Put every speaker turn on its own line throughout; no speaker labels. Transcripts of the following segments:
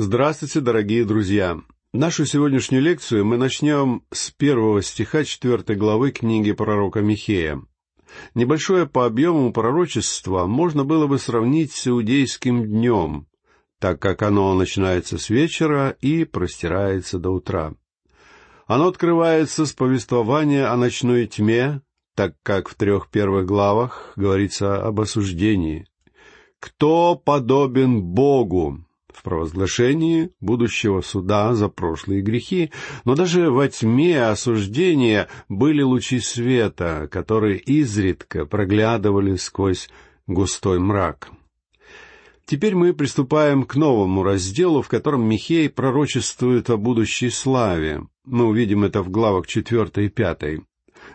Здравствуйте, дорогие друзья! Нашу сегодняшнюю лекцию мы начнем с первого стиха четвертой главы книги пророка Михея. Небольшое по объему пророчества можно было бы сравнить с иудейским днем, так как оно начинается с вечера и простирается до утра. Оно открывается с повествования о ночной тьме, так как в трех первых главах говорится об осуждении. «Кто подобен Богу?» В провозглашении будущего суда за прошлые грехи, но даже во тьме осуждения были лучи света, которые изредка проглядывали сквозь густой мрак. Теперь мы приступаем к новому разделу, в котором Михей пророчествует о будущей славе. Мы увидим это в главах четвертой и пятой.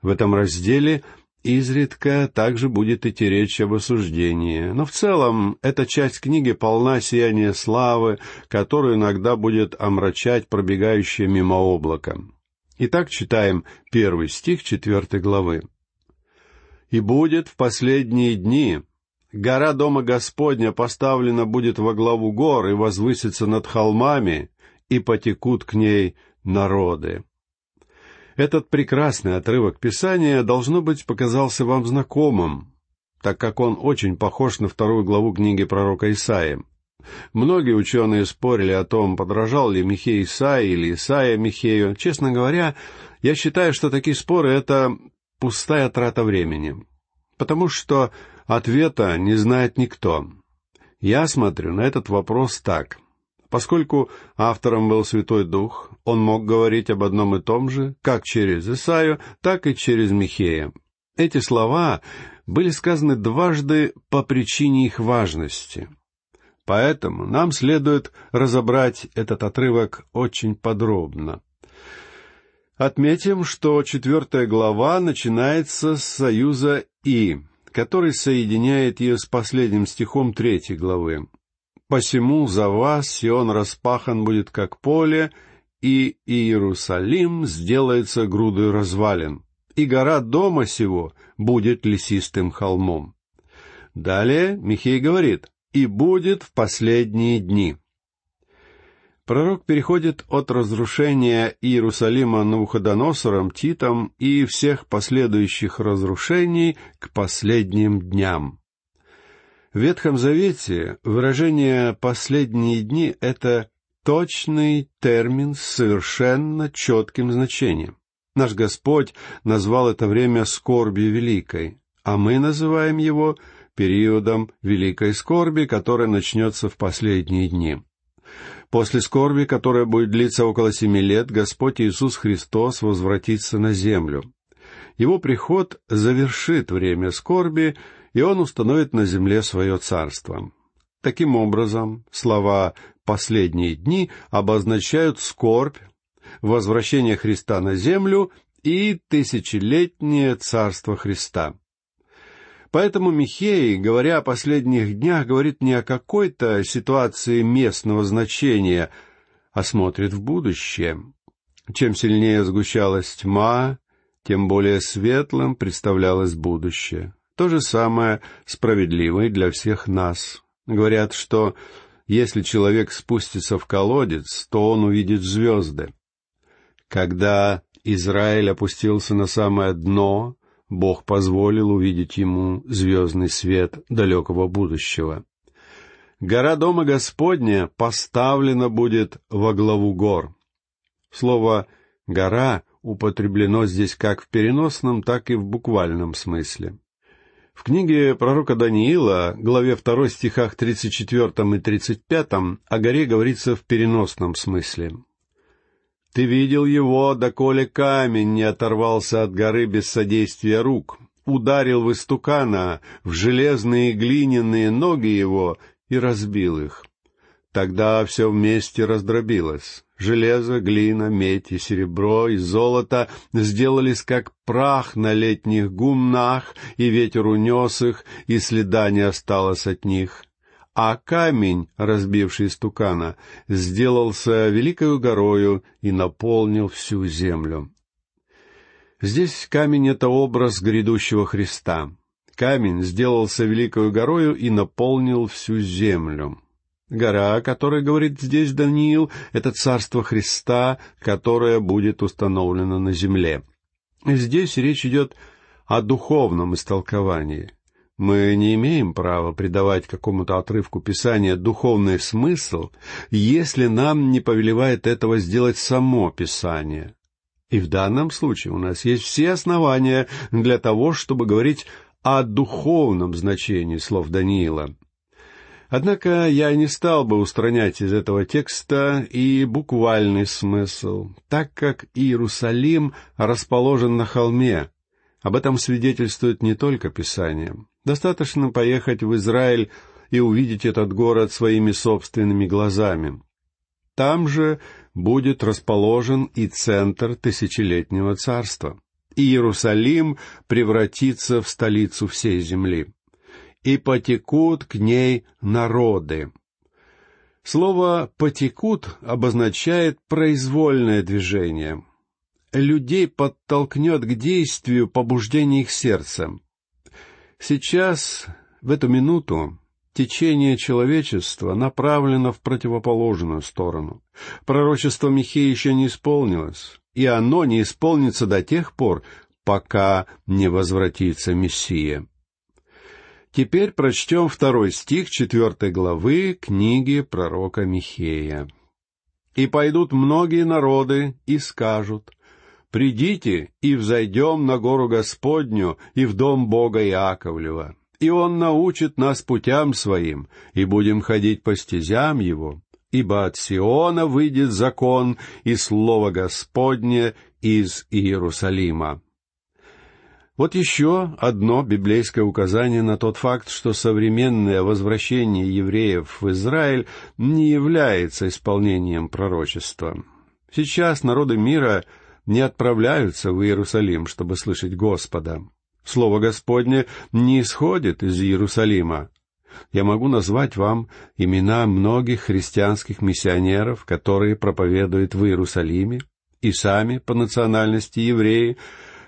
В этом разделе Изредка также будет идти речь об осуждении, но в целом эта часть книги полна сияния славы, которую иногда будет омрачать пробегающее мимо облако. Итак, читаем первый стих четвертой главы. «И будет в последние дни гора Дома Господня поставлена будет во главу гор и возвысится над холмами, и потекут к ней народы». Этот прекрасный отрывок Писания, должно быть, показался вам знакомым, так как он очень похож на вторую главу книги пророка Исаия. Многие ученые спорили о том, подражал ли Михей Исаии или Исаия Михею. Честно говоря, я считаю, что такие споры — это пустая трата времени, потому что ответа не знает никто. Я смотрю на этот вопрос так — Поскольку автором был Святой Дух, он мог говорить об одном и том же, как через Исаию, так и через Михея. Эти слова были сказаны дважды по причине их важности. Поэтому нам следует разобрать этот отрывок очень подробно. Отметим, что четвертая глава начинается с союза «и», который соединяет ее с последним стихом третьей главы. Посему за вас Сион распахан будет как поле, и Иерусалим сделается грудой развалин, и гора дома сего будет лесистым холмом. Далее Михей говорит, «И будет в последние дни». Пророк переходит от разрушения Иерусалима Навуходоносором, Титом и всех последующих разрушений к последним дням. В Ветхом Завете выражение «последние дни» — это точный термин с совершенно четким значением. Наш Господь назвал это время скорбью великой, а мы называем его периодом великой скорби, которая начнется в последние дни. После скорби, которая будет длиться около семи лет, Господь Иисус Христос возвратится на землю. Его приход завершит время скорби, и он установит на земле свое царство. Таким образом, слова «последние дни» обозначают скорбь, возвращение Христа на землю и тысячелетнее царство Христа. Поэтому Михей, говоря о последних днях, говорит не о какой-то ситуации местного значения, а смотрит в будущее. Чем сильнее сгущалась тьма, тем более светлым представлялось будущее. То же самое справедливо и для всех нас. Говорят, что если человек спустится в колодец, то он увидит звезды. Когда Израиль опустился на самое дно, Бог позволил увидеть ему звездный свет далекого будущего. Гора Дома Господня поставлена будет во главу гор. Слово «гора» употреблено здесь как в переносном, так и в буквальном смысле. В книге пророка Даниила, главе 2 стихах 34 и 35, о горе говорится в переносном смысле. «Ты видел его, доколе камень не оторвался от горы без содействия рук, ударил в истукана, в железные глиняные ноги его и разбил их. Тогда все вместе раздробилось. Железо, глина, медь и серебро и золото сделались как прах на летних гумнах, и ветер унес их, и следа не осталось от них. А камень, разбивший стукана, сделался великою горою и наполнил всю землю. Здесь камень — это образ грядущего Христа. Камень сделался великою горою и наполнил всю землю. Гора, о которой говорит здесь Даниил, — это царство Христа, которое будет установлено на земле. Здесь речь идет о духовном истолковании. Мы не имеем права придавать какому-то отрывку Писания духовный смысл, если нам не повелевает этого сделать само Писание. И в данном случае у нас есть все основания для того, чтобы говорить о духовном значении слов Даниила. Однако я не стал бы устранять из этого текста и буквальный смысл, так как Иерусалим расположен на холме. Об этом свидетельствует не только Писание. Достаточно поехать в Израиль и увидеть этот город своими собственными глазами. Там же будет расположен и центр тысячелетнего царства. Иерусалим превратится в столицу всей земли и потекут к ней народы. Слово «потекут» обозначает произвольное движение. Людей подтолкнет к действию побуждение их сердца. Сейчас, в эту минуту, течение человечества направлено в противоположную сторону. Пророчество Михея еще не исполнилось, и оно не исполнится до тех пор, пока не возвратится Мессия. Теперь прочтем второй стих четвертой главы книги пророка Михея. «И пойдут многие народы и скажут, «Придите и взойдем на гору Господню и в дом Бога Иаковлева, и Он научит нас путям Своим, и будем ходить по стезям Его, ибо от Сиона выйдет закон и слово Господне из Иерусалима». Вот еще одно библейское указание на тот факт, что современное возвращение евреев в Израиль не является исполнением пророчества. Сейчас народы мира не отправляются в Иерусалим, чтобы слышать Господа. Слово Господне не исходит из Иерусалима. Я могу назвать вам имена многих христианских миссионеров, которые проповедуют в Иерусалиме, и сами по национальности евреи,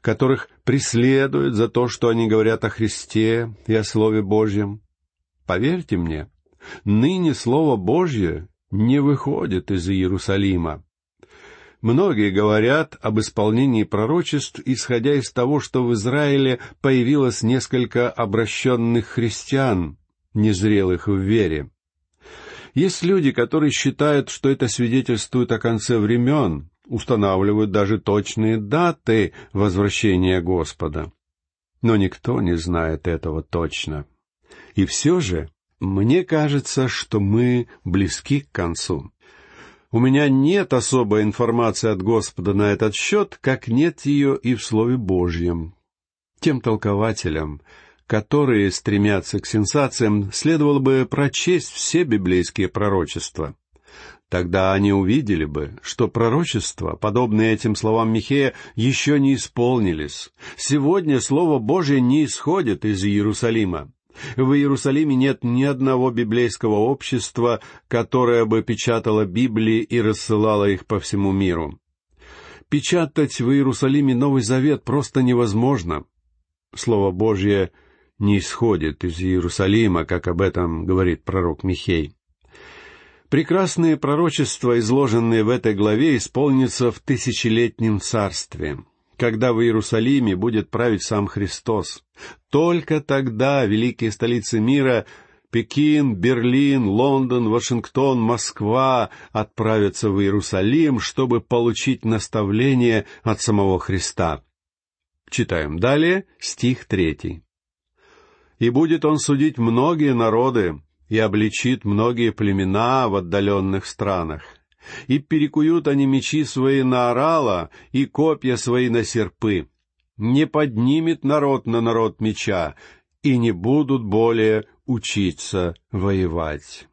которых преследуют за то, что они говорят о Христе и о Слове Божьем. Поверьте мне, ныне Слово Божье не выходит из Иерусалима. Многие говорят об исполнении пророчеств, исходя из того, что в Израиле появилось несколько обращенных христиан, незрелых в вере. Есть люди, которые считают, что это свидетельствует о конце времен, устанавливают даже точные даты возвращения Господа. Но никто не знает этого точно. И все же, мне кажется, что мы близки к концу. У меня нет особой информации от Господа на этот счет, как нет ее и в Слове Божьем. Тем толкователям, которые стремятся к сенсациям, следовало бы прочесть все библейские пророчества. Тогда они увидели бы, что пророчества, подобные этим словам Михея, еще не исполнились. Сегодня Слово Божье не исходит из Иерусалима. В Иерусалиме нет ни одного библейского общества, которое бы печатало Библии и рассылало их по всему миру. Печатать в Иерусалиме Новый Завет просто невозможно. Слово Божье не исходит из Иерусалима, как об этом говорит пророк Михей. Прекрасные пророчества, изложенные в этой главе, исполнятся в тысячелетнем царстве, когда в Иерусалиме будет править сам Христос. Только тогда великие столицы мира Пекин, Берлин, Лондон, Вашингтон, Москва отправятся в Иерусалим, чтобы получить наставление от самого Христа. Читаем далее стих третий. «И будет он судить многие народы, и обличит многие племена в отдаленных странах. И перекуют они мечи свои на орала и копья свои на серпы. Не поднимет народ на народ меча, и не будут более учиться воевать.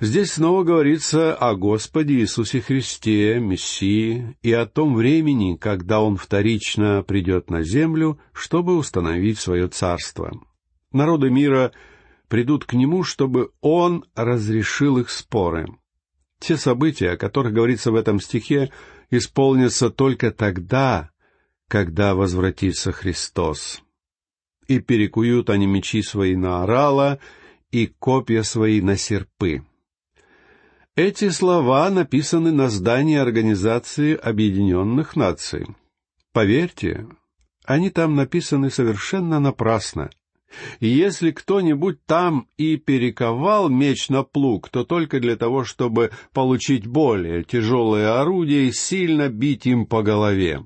Здесь снова говорится о Господе Иисусе Христе, Мессии, и о том времени, когда Он вторично придет на землю, чтобы установить свое царство. Народы мира придут к нему, чтобы он разрешил их споры. Те события, о которых говорится в этом стихе, исполнятся только тогда, когда возвратится Христос. И перекуют они мечи свои на орала, и копья свои на серпы». Эти слова написаны на здании Организации Объединенных Наций. Поверьте, они там написаны совершенно напрасно. Если кто-нибудь там и перековал меч на плуг, то только для того, чтобы получить более тяжелое орудие и сильно бить им по голове.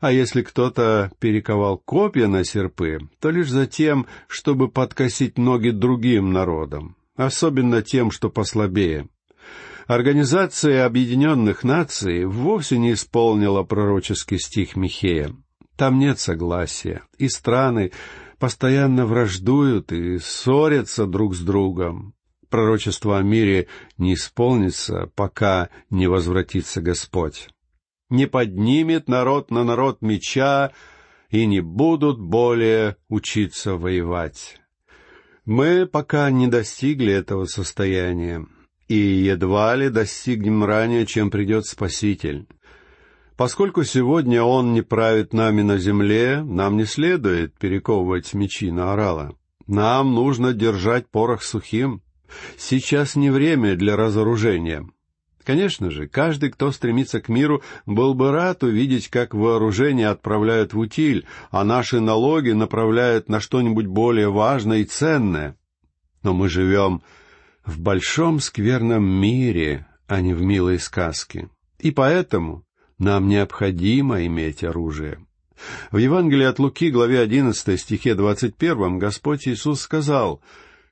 А если кто-то перековал копья на серпы, то лишь за тем, чтобы подкосить ноги другим народам, особенно тем, что послабее. Организация Объединенных Наций вовсе не исполнила пророческий стих Михея. Там нет согласия, и страны постоянно враждуют и ссорятся друг с другом. Пророчество о мире не исполнится, пока не возвратится Господь. Не поднимет народ на народ меча, и не будут более учиться воевать. Мы пока не достигли этого состояния, и едва ли достигнем ранее, чем придет Спаситель. Поскольку сегодня Он не правит нами на земле, нам не следует перековывать мечи на орала. Нам нужно держать порох сухим. Сейчас не время для разоружения. Конечно же, каждый, кто стремится к миру, был бы рад увидеть, как вооружение отправляют в утиль, а наши налоги направляют на что-нибудь более важное и ценное. Но мы живем в большом скверном мире, а не в милой сказке. И поэтому нам необходимо иметь оружие. В Евангелии от Луки, главе 11, стихе 21, Господь Иисус сказал,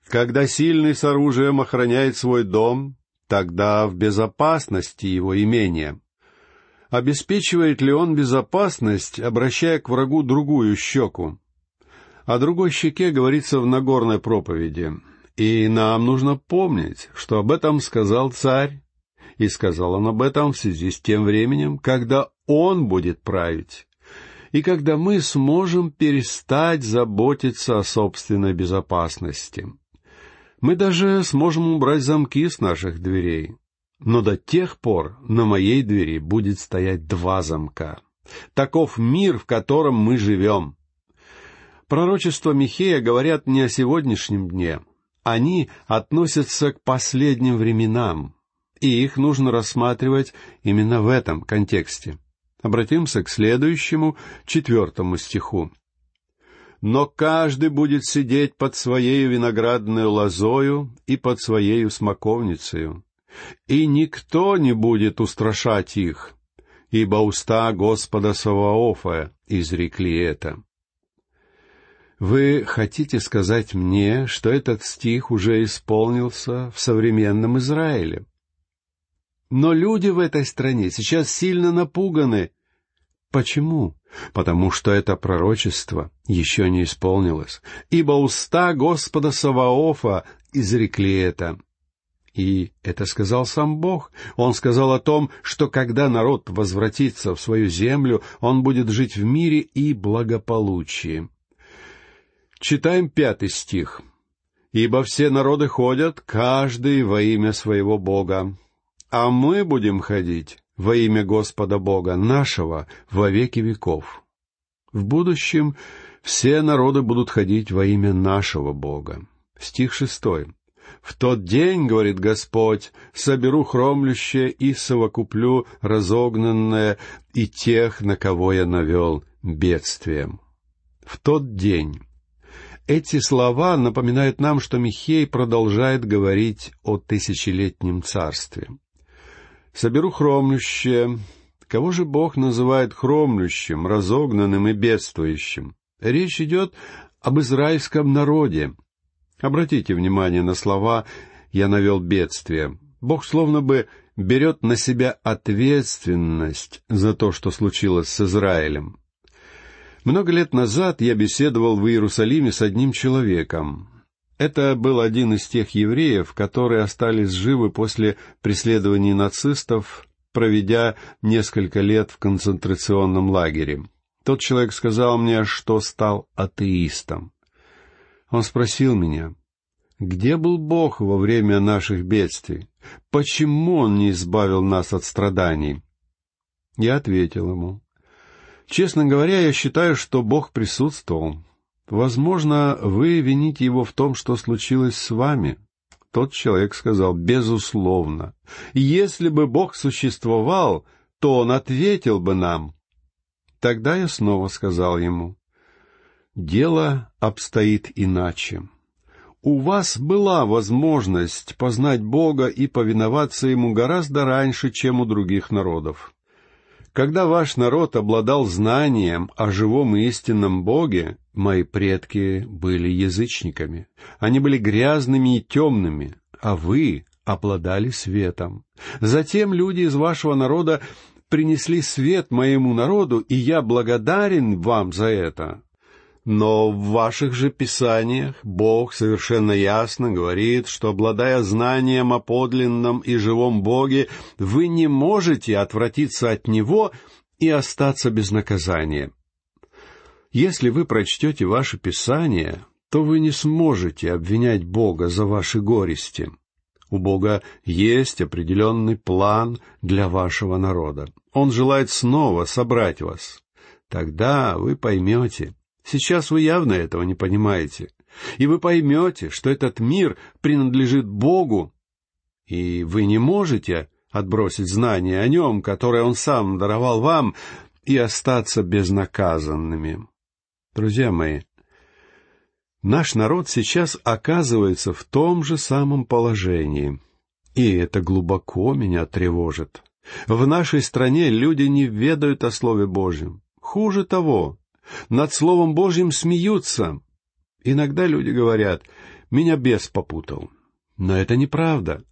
«Когда сильный с оружием охраняет свой дом, тогда в безопасности его имения». Обеспечивает ли он безопасность, обращая к врагу другую щеку? О другой щеке говорится в Нагорной проповеди. И нам нужно помнить, что об этом сказал царь и сказал он об этом в связи с тем временем, когда он будет править, и когда мы сможем перестать заботиться о собственной безопасности. Мы даже сможем убрать замки с наших дверей, но до тех пор на моей двери будет стоять два замка. Таков мир, в котором мы живем. Пророчества Михея говорят не о сегодняшнем дне. Они относятся к последним временам, и их нужно рассматривать именно в этом контексте. Обратимся к следующему, четвертому стиху. «Но каждый будет сидеть под своею виноградной лозою и под своею смоковницею, и никто не будет устрашать их, ибо уста Господа Саваофа изрекли это». Вы хотите сказать мне, что этот стих уже исполнился в современном Израиле? Но люди в этой стране сейчас сильно напуганы. Почему? Потому что это пророчество еще не исполнилось, ибо уста Господа Саваофа изрекли это. И это сказал сам Бог. Он сказал о том, что когда народ возвратится в свою землю, он будет жить в мире и благополучии. Читаем пятый стих. «Ибо все народы ходят, каждый во имя своего Бога а мы будем ходить во имя Господа Бога нашего во веки веков. В будущем все народы будут ходить во имя нашего Бога. Стих шестой. «В тот день, — говорит Господь, — соберу хромлющее и совокуплю разогнанное и тех, на кого я навел бедствием». В тот день. Эти слова напоминают нам, что Михей продолжает говорить о тысячелетнем царстве соберу хромлющее. Кого же Бог называет хромлющим, разогнанным и бедствующим? Речь идет об израильском народе. Обратите внимание на слова «я навел бедствие». Бог словно бы берет на себя ответственность за то, что случилось с Израилем. Много лет назад я беседовал в Иерусалиме с одним человеком. Это был один из тех евреев, которые остались живы после преследований нацистов, проведя несколько лет в концентрационном лагере. Тот человек сказал мне, что стал атеистом. Он спросил меня, где был Бог во время наших бедствий? Почему Он не избавил нас от страданий? Я ответил ему, честно говоря, я считаю, что Бог присутствовал, Возможно, вы вините его в том, что случилось с вами. Тот человек сказал, безусловно. Если бы Бог существовал, то Он ответил бы нам. Тогда я снова сказал ему, дело обстоит иначе. У вас была возможность познать Бога и повиноваться Ему гораздо раньше, чем у других народов. Когда ваш народ обладал знанием о живом и истинном Боге, мои предки были язычниками. Они были грязными и темными, а вы обладали светом. Затем люди из вашего народа принесли свет моему народу, и я благодарен вам за это. Но в ваших же писаниях Бог совершенно ясно говорит, что, обладая знанием о подлинном и живом Боге, вы не можете отвратиться от Него и остаться без наказания. Если вы прочтете ваше Писание, то вы не сможете обвинять Бога за ваши горести. У Бога есть определенный план для вашего народа. Он желает снова собрать вас. Тогда вы поймете, Сейчас вы явно этого не понимаете. И вы поймете, что этот мир принадлежит Богу, и вы не можете отбросить знания о нем, которое он сам даровал вам, и остаться безнаказанными. Друзья мои, наш народ сейчас оказывается в том же самом положении, и это глубоко меня тревожит. В нашей стране люди не ведают о Слове Божьем. Хуже того, над Словом Божьим смеются. Иногда люди говорят, меня бес попутал. Но это неправда.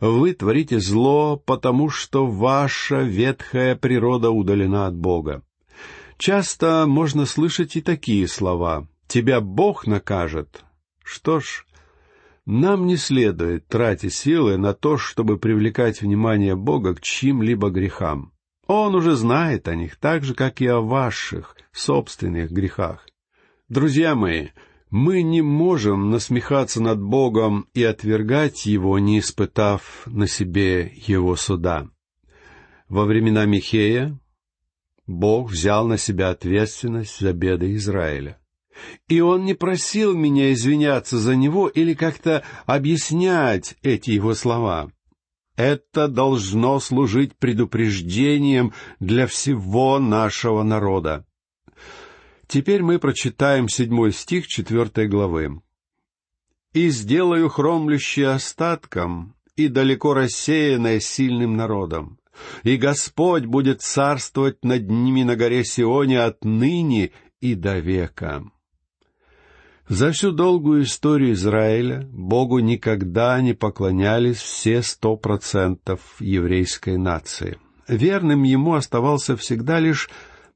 Вы творите зло, потому что ваша ветхая природа удалена от Бога. Часто можно слышать и такие слова. «Тебя Бог накажет». Что ж, нам не следует тратить силы на то, чтобы привлекать внимание Бога к чьим-либо грехам. Он уже знает о них так же, как и о ваших собственных грехах. Друзья мои, мы не можем насмехаться над Богом и отвергать Его, не испытав на себе Его суда. Во времена Михея Бог взял на себя ответственность за беды Израиля. И Он не просил меня извиняться за него или как-то объяснять эти его слова. Это должно служить предупреждением для всего нашего народа. Теперь мы прочитаем седьмой стих четвертой главы. «И сделаю хромлющее остатком, и далеко рассеянное сильным народом, и Господь будет царствовать над ними на горе Сионе отныне и до века». За всю долгую историю Израиля Богу никогда не поклонялись все сто процентов еврейской нации. Верным ему оставался всегда лишь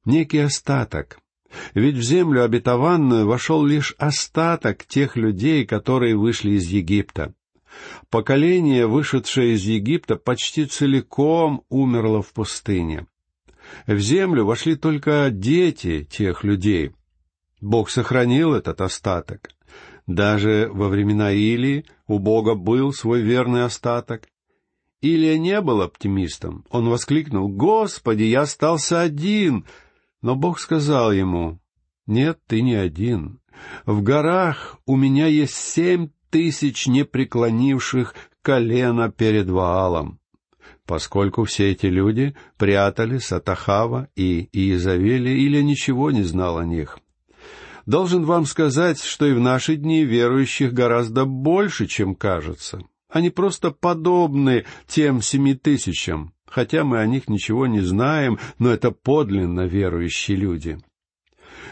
некий остаток. Ведь в землю обетованную вошел лишь остаток тех людей, которые вышли из Египта. Поколение, вышедшее из Египта, почти целиком умерло в пустыне. В землю вошли только дети тех людей — Бог сохранил этот остаток. Даже во времена Илии у Бога был свой верный остаток. Илия не был оптимистом. Он воскликнул, «Господи, я остался один!» Но Бог сказал ему, «Нет, ты не один. В горах у меня есть семь тысяч непреклонивших колено перед Ваалом» поскольку все эти люди прятались от Ахава и Иезавели или ничего не знал о них. Должен вам сказать, что и в наши дни верующих гораздо больше, чем кажется. Они просто подобны тем семи тысячам, хотя мы о них ничего не знаем, но это подлинно верующие люди.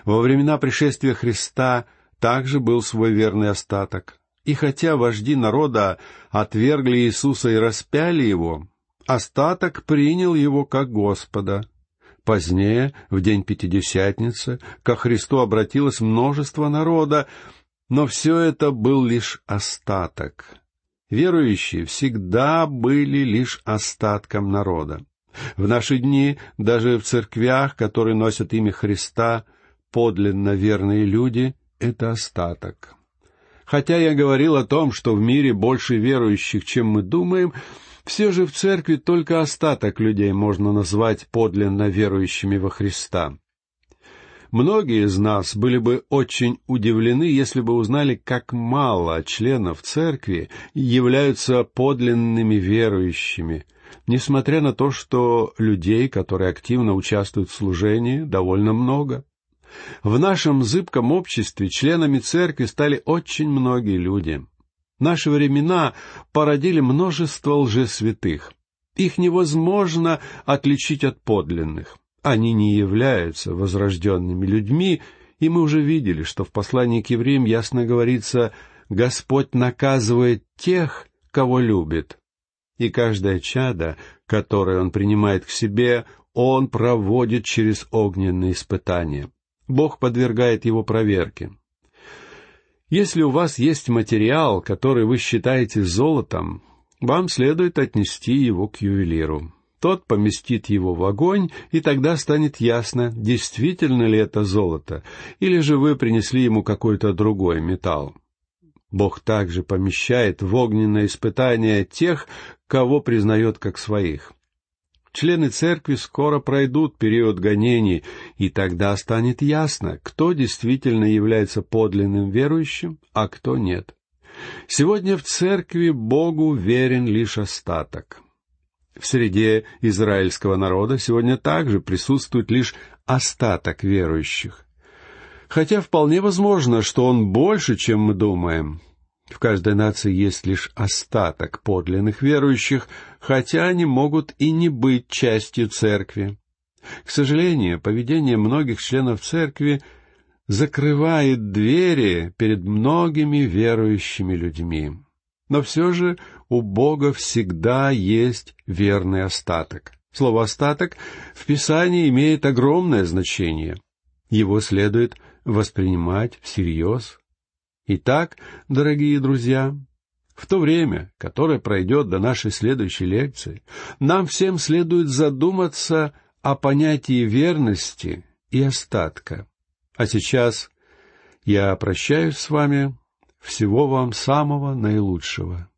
Во времена пришествия Христа также был свой верный остаток. И хотя вожди народа отвергли Иисуса и распяли его, остаток принял его как Господа. Позднее, в день Пятидесятницы, ко Христу обратилось множество народа, но все это был лишь остаток. Верующие всегда были лишь остатком народа. В наши дни даже в церквях, которые носят имя Христа, подлинно верные люди — это остаток. Хотя я говорил о том, что в мире больше верующих, чем мы думаем, все же в церкви только остаток людей можно назвать подлинно верующими во Христа. Многие из нас были бы очень удивлены, если бы узнали, как мало членов церкви являются подлинными верующими, несмотря на то, что людей, которые активно участвуют в служении, довольно много. В нашем зыбком обществе членами церкви стали очень многие люди. Наши времена породили множество лжесвятых. Их невозможно отличить от подлинных. Они не являются возрожденными людьми, и мы уже видели, что в послании к евреям ясно говорится «Господь наказывает тех, кого любит». И каждое чадо, которое Он принимает к себе, Он проводит через огненные испытания. Бог подвергает его проверке. Если у вас есть материал, который вы считаете золотом, вам следует отнести его к ювелиру. Тот поместит его в огонь, и тогда станет ясно, действительно ли это золото, или же вы принесли ему какой-то другой металл. Бог также помещает в огненное испытание тех, кого признает как своих. Члены церкви скоро пройдут период гонений, и тогда станет ясно, кто действительно является подлинным верующим, а кто нет. Сегодня в церкви Богу верен лишь остаток. В среде израильского народа сегодня также присутствует лишь остаток верующих. Хотя вполне возможно, что он больше, чем мы думаем. В каждой нации есть лишь остаток подлинных верующих, хотя они могут и не быть частью церкви. К сожалению, поведение многих членов церкви закрывает двери перед многими верующими людьми. Но все же у Бога всегда есть верный остаток. Слово «остаток» в Писании имеет огромное значение. Его следует воспринимать всерьез Итак, дорогие друзья, в то время, которое пройдет до нашей следующей лекции, нам всем следует задуматься о понятии верности и остатка. А сейчас я прощаюсь с вами. Всего вам самого наилучшего.